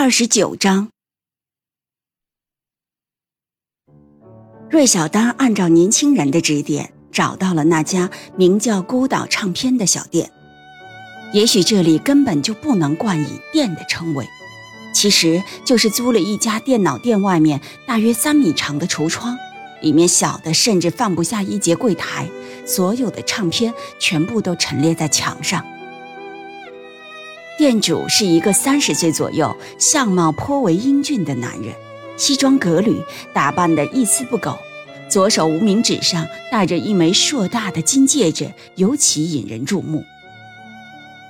二十九章，芮小丹按照年轻人的指点，找到了那家名叫孤岛唱片的小店。也许这里根本就不能冠以店的称谓，其实就是租了一家电脑店，外面大约三米长的橱窗，里面小的甚至放不下一节柜台，所有的唱片全部都陈列在墙上。店主是一个三十岁左右、相貌颇为英俊的男人，西装革履，打扮得一丝不苟。左手无名指上戴着一枚硕大的金戒指，尤其引人注目。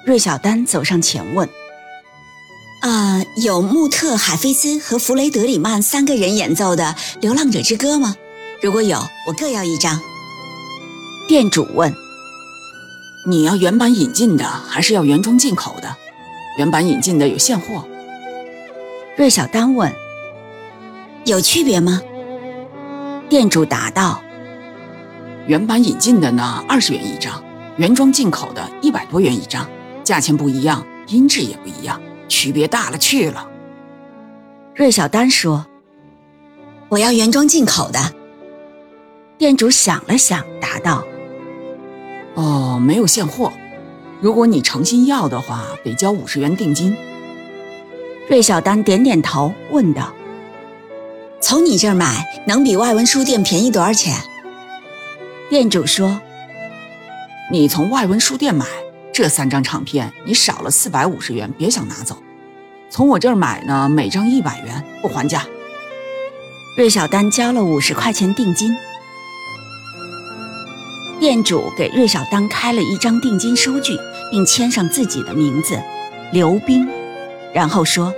芮小丹走上前问：“啊，有穆特·海菲斯和弗雷德里曼三个人演奏的《流浪者之歌》吗？如果有，我各要一张。”店主问：“你要原版引进的，还是要原装进口的？”原版引进的有现货。芮小丹问：“有区别吗？”店主答道：“原版引进的呢，二十元一张；原装进口的，一百多元一张。价钱不一样，音质也不一样，区别大了去了。”芮小丹说：“我要原装进口的。”店主想了想，答道：“哦，没有现货。”如果你诚心要的话，得交五十元定金。芮小丹点点头，问道：“从你这儿买，能比外文书店便宜多少钱？”店主说：“你从外文书店买这三张唱片，你少了四百五十元，别想拿走。从我这儿买呢，每张一百元，不还价。”芮小丹交了五十块钱定金。店主给芮小丹开了一张定金收据，并签上自己的名字刘冰，然后说：“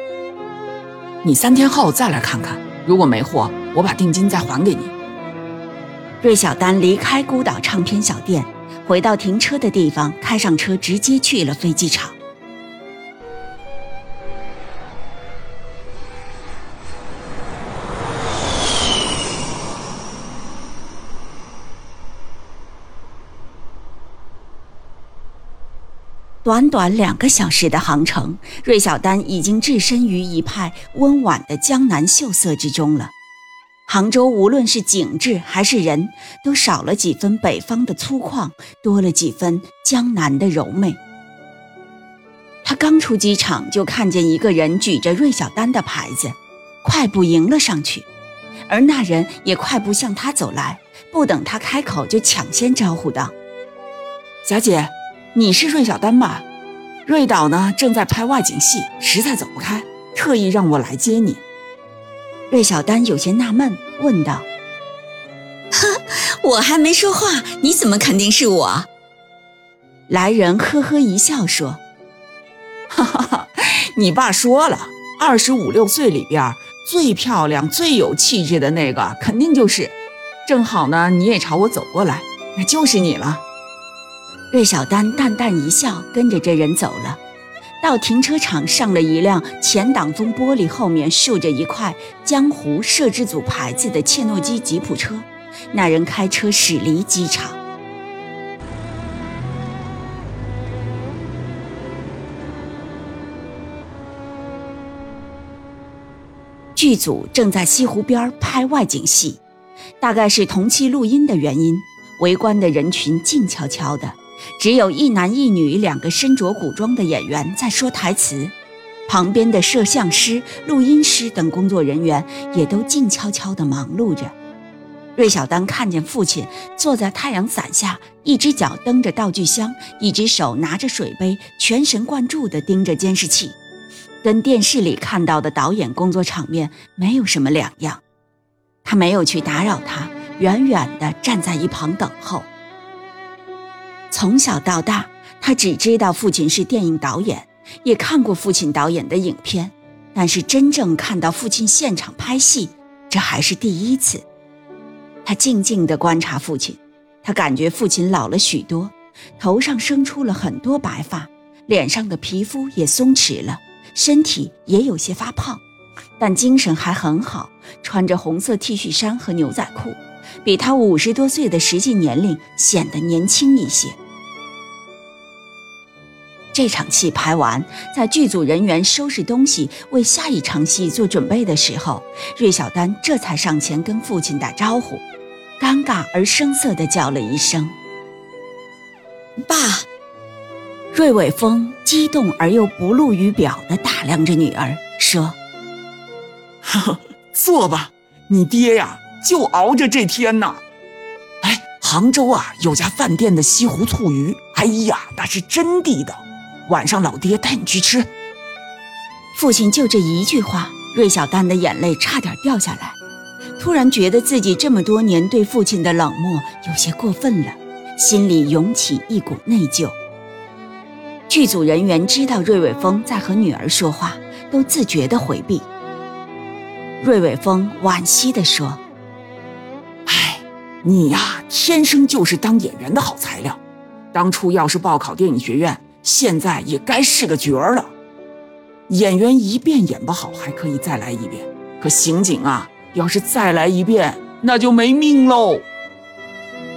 你三天后再来看看，如果没货，我把定金再还给你。”芮小丹离开孤岛唱片小店，回到停车的地方，开上车，直接去了飞机场。短短两个小时的航程，芮小丹已经置身于一派温婉的江南秀色之中了。杭州无论是景致还是人，都少了几分北方的粗犷，多了几分江南的柔媚。他刚出机场，就看见一个人举着芮小丹的牌子，快步迎了上去，而那人也快步向他走来，不等他开口，就抢先招呼道：“小姐。”你是芮小丹吧？芮导呢正在拍外景戏，实在走不开，特意让我来接你。芮小丹有些纳闷，问道：“呵，我还没说话，你怎么肯定是我？”来人呵呵一笑说：“哈哈哈，你爸说了，二十五六岁里边最漂亮、最有气质的那个，肯定就是。正好呢，你也朝我走过来，那就是你了。”芮小丹淡淡一笑，跟着这人走了。到停车场，上了一辆前挡风玻璃后面竖着一块江湖摄制组牌子的切诺基吉普车。那人开车驶离机场。剧组正在西湖边拍外景戏，大概是同期录音的原因，围观的人群静悄悄的。只有一男一女两个身着古装的演员在说台词，旁边的摄像师、录音师等工作人员也都静悄悄地忙碌着。芮小丹看见父亲坐在太阳伞下，一只脚蹬着道具箱，一只手拿着水杯，全神贯注地盯着监视器，跟电视里看到的导演工作场面没有什么两样。他没有去打扰他，远远地站在一旁等候。从小到大，他只知道父亲是电影导演，也看过父亲导演的影片，但是真正看到父亲现场拍戏，这还是第一次。他静静地观察父亲，他感觉父亲老了许多，头上生出了很多白发，脸上的皮肤也松弛了，身体也有些发胖，但精神还很好，穿着红色 T 恤衫和牛仔裤，比他五十多岁的实际年龄显得年轻一些。这场戏拍完，在剧组人员收拾东西为下一场戏做准备的时候，芮小丹这才上前跟父亲打招呼，尴尬而生涩地叫了一声“爸”。芮伟峰激动而又不露于表地打量着女儿，说：“呵呵，坐吧，你爹呀，就熬着这天呢。哎，杭州啊，有家饭店的西湖醋鱼，哎呀，那是真地道。”晚上老爹带你去吃。父亲就这一句话，芮小丹的眼泪差点掉下来。突然觉得自己这么多年对父亲的冷漠有些过分了，心里涌起一股内疚。剧组人员知道芮伟峰在和女儿说话，都自觉地回避。芮伟峰惋惜地说：“哎，你呀，天生就是当演员的好材料。当初要是报考电影学院。”现在也该是个角儿了，演员一遍演不好还可以再来一遍，可刑警啊，要是再来一遍，那就没命喽。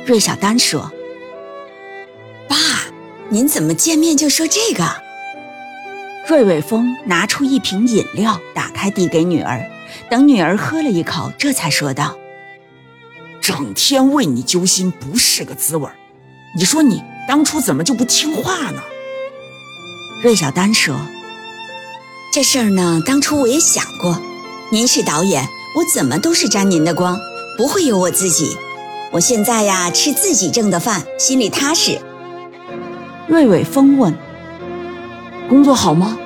芮小丹说：“爸，您怎么见面就说这个？”芮伟峰拿出一瓶饮料，打开递给女儿，等女儿喝了一口，这才说道：“整天为你揪心，不是个滋味儿。你说你当初怎么就不听话呢？”芮小丹说：“这事儿呢，当初我也想过。您是导演，我怎么都是沾您的光，不会有我自己。我现在呀，吃自己挣的饭，心里踏实。”芮伟峰问：“工作好吗？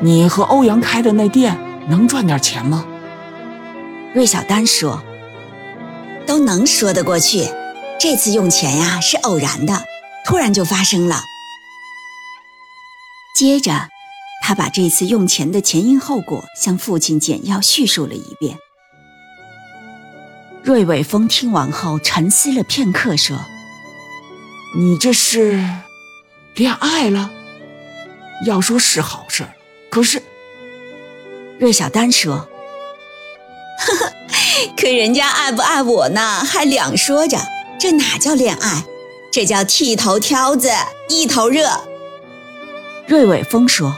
你和欧阳开的那店能赚点钱吗？”芮小丹说：“都能说得过去。这次用钱呀，是偶然的，突然就发生了。”接着，他把这次用钱的前因后果向父亲简要叙述了一遍。瑞伟峰听完后沉思了片刻，说：“你这是恋爱了？要说是好事，可是……”芮小丹说：“呵呵，可人家爱不爱我呢，还两说着。这哪叫恋爱？这叫剃头挑子一头热。”芮伟峰说：“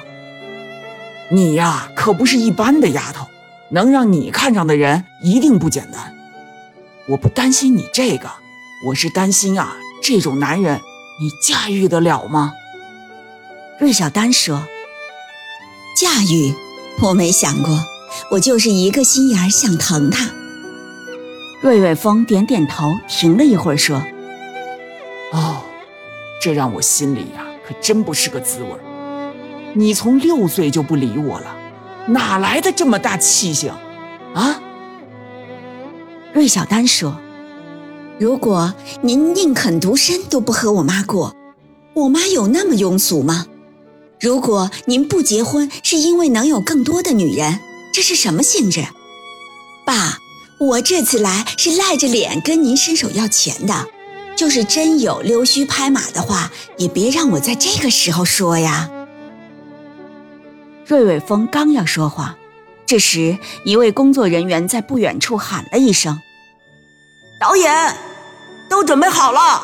你呀，可不是一般的丫头，能让你看上的人一定不简单。我不担心你这个，我是担心啊，这种男人你驾驭得了吗？”芮小丹说：“驾驭，我没想过，我就是一个心眼想疼他。”芮伟峰点点头，停了一会儿说：“哦，这让我心里呀，可真不是个滋味。”你从六岁就不理我了，哪来的这么大气性？啊？芮小丹说：“如果您宁肯独身都不和我妈过，我妈有那么庸俗吗？如果您不结婚是因为能有更多的女人，这是什么性质？爸，我这次来是赖着脸跟您伸手要钱的，就是真有溜须拍马的话，也别让我在这个时候说呀。”芮伟峰刚要说话，这时一位工作人员在不远处喊了一声：“导演，都准备好了。”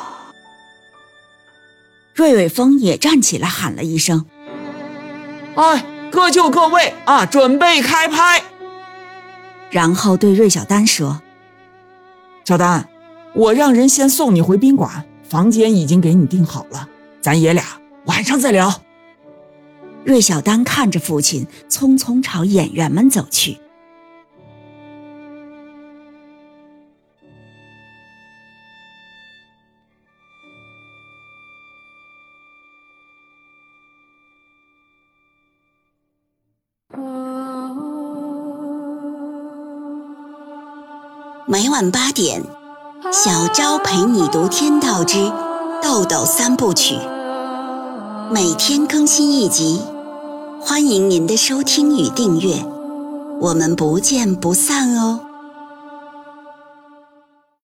芮伟峰也站起来喊了一声：“哎，各就各位啊，准备开拍。”然后对芮小丹说：“小丹，我让人先送你回宾馆，房间已经给你订好了，咱爷俩晚上再聊。”芮小丹看着父亲，匆匆朝演员们走去。每晚八点，小昭陪你读《天道之豆豆三部曲》。每天更新一集，欢迎您的收听与订阅，我们不见不散哦。